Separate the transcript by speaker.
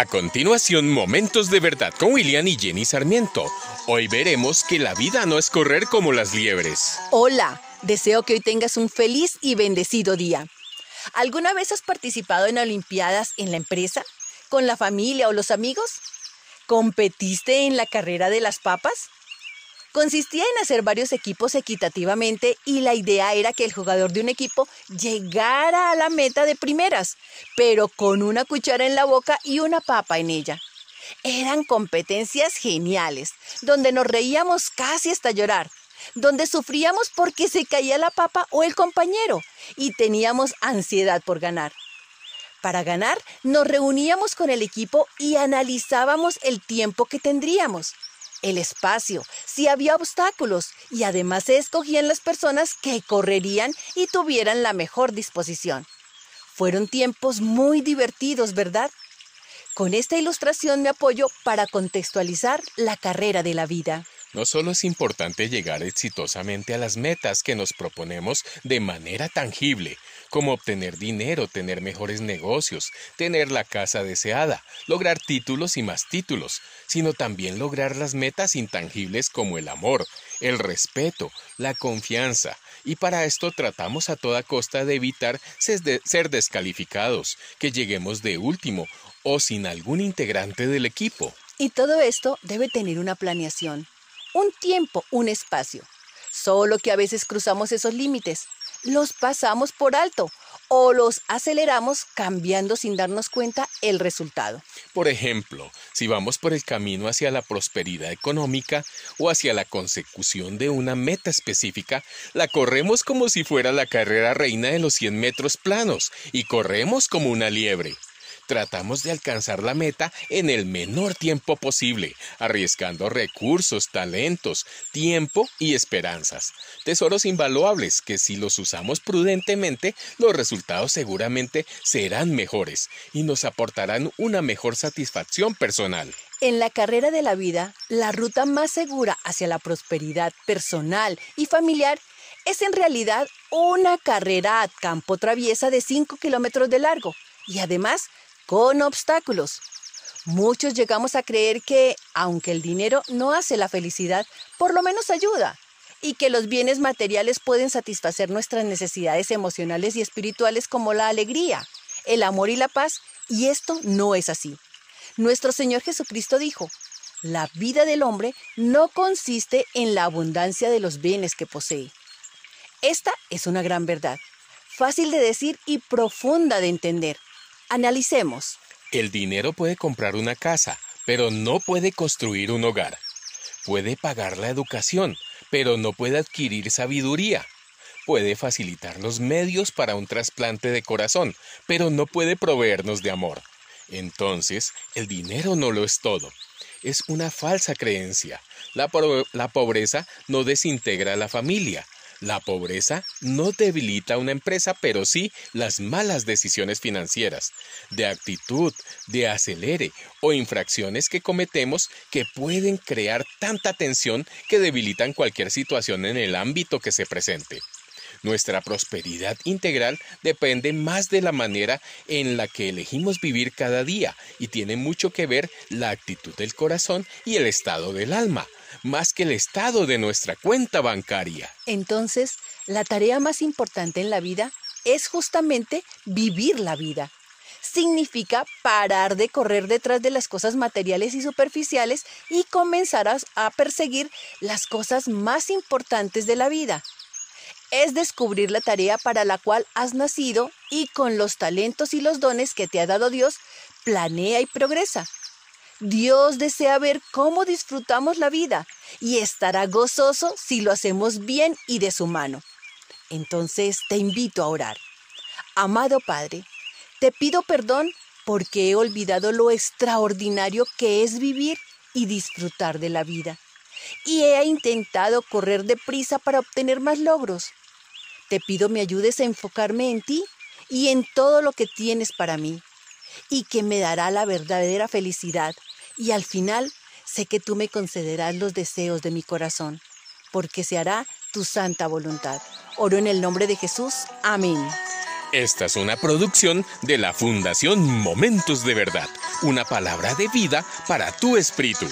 Speaker 1: A continuación, Momentos de Verdad con William y Jenny Sarmiento. Hoy veremos que la vida no es correr como las liebres.
Speaker 2: Hola, deseo que hoy tengas un feliz y bendecido día. ¿Alguna vez has participado en Olimpiadas en la empresa? ¿Con la familia o los amigos? ¿Competiste en la carrera de las papas? Consistía en hacer varios equipos equitativamente y la idea era que el jugador de un equipo llegara a la meta de primeras, pero con una cuchara en la boca y una papa en ella. Eran competencias geniales, donde nos reíamos casi hasta llorar, donde sufríamos porque se caía la papa o el compañero y teníamos ansiedad por ganar. Para ganar, nos reuníamos con el equipo y analizábamos el tiempo que tendríamos el espacio, si había obstáculos y además se escogían las personas que correrían y tuvieran la mejor disposición. Fueron tiempos muy divertidos, ¿verdad? Con esta ilustración me apoyo para contextualizar la carrera de la vida.
Speaker 1: No solo es importante llegar exitosamente a las metas que nos proponemos de manera tangible, como obtener dinero, tener mejores negocios, tener la casa deseada, lograr títulos y más títulos, sino también lograr las metas intangibles como el amor, el respeto, la confianza, y para esto tratamos a toda costa de evitar ser descalificados, que lleguemos de último o sin algún integrante del equipo.
Speaker 2: Y todo esto debe tener una planeación un tiempo, un espacio. Solo que a veces cruzamos esos límites, los pasamos por alto o los aceleramos cambiando sin darnos cuenta el resultado.
Speaker 1: Por ejemplo, si vamos por el camino hacia la prosperidad económica o hacia la consecución de una meta específica, la corremos como si fuera la carrera reina de los 100 metros planos y corremos como una liebre tratamos de alcanzar la meta en el menor tiempo posible, arriesgando recursos, talentos, tiempo y esperanzas. Tesoros invaluables que si los usamos prudentemente, los resultados seguramente serán mejores y nos aportarán una mejor satisfacción personal.
Speaker 2: En la carrera de la vida, la ruta más segura hacia la prosperidad personal y familiar es en realidad una carrera a campo traviesa de 5 kilómetros de largo y además con obstáculos. Muchos llegamos a creer que, aunque el dinero no hace la felicidad, por lo menos ayuda, y que los bienes materiales pueden satisfacer nuestras necesidades emocionales y espirituales como la alegría, el amor y la paz, y esto no es así. Nuestro Señor Jesucristo dijo, la vida del hombre no consiste en la abundancia de los bienes que posee. Esta es una gran verdad, fácil de decir y profunda de entender. Analicemos.
Speaker 1: El dinero puede comprar una casa, pero no puede construir un hogar. Puede pagar la educación, pero no puede adquirir sabiduría. Puede facilitar los medios para un trasplante de corazón, pero no puede proveernos de amor. Entonces, el dinero no lo es todo. Es una falsa creencia. La, la pobreza no desintegra a la familia, la pobreza no debilita una empresa, pero sí las malas decisiones financieras, de actitud, de acelere o infracciones que cometemos que pueden crear tanta tensión que debilitan cualquier situación en el ámbito que se presente. Nuestra prosperidad integral depende más de la manera en la que elegimos vivir cada día y tiene mucho que ver la actitud del corazón y el estado del alma más que el estado de nuestra cuenta bancaria.
Speaker 2: Entonces, la tarea más importante en la vida es justamente vivir la vida. Significa parar de correr detrás de las cosas materiales y superficiales y comenzar a, perseguir las cosas más importantes de la vida. Es descubrir la tarea para la cual has nacido y con los talentos y los dones que te ha dado Dios, planea y progresa. Dios desea ver cómo disfrutamos la vida y estará gozoso si lo hacemos bien y de su mano. Entonces te invito a orar. Amado Padre, te pido perdón porque he olvidado lo extraordinario que es vivir y disfrutar de la vida. Y he intentado correr deprisa para obtener más logros. Te pido me ayudes a enfocarme en ti y en todo lo que tienes para mí y que me dará la verdadera felicidad y al final sé que tú me concederás los deseos de mi corazón, porque se hará tu santa voluntad. Oro en el nombre de Jesús. Amén.
Speaker 1: Esta es una producción de la Fundación Momentos de Verdad, una palabra de vida para tu espíritu.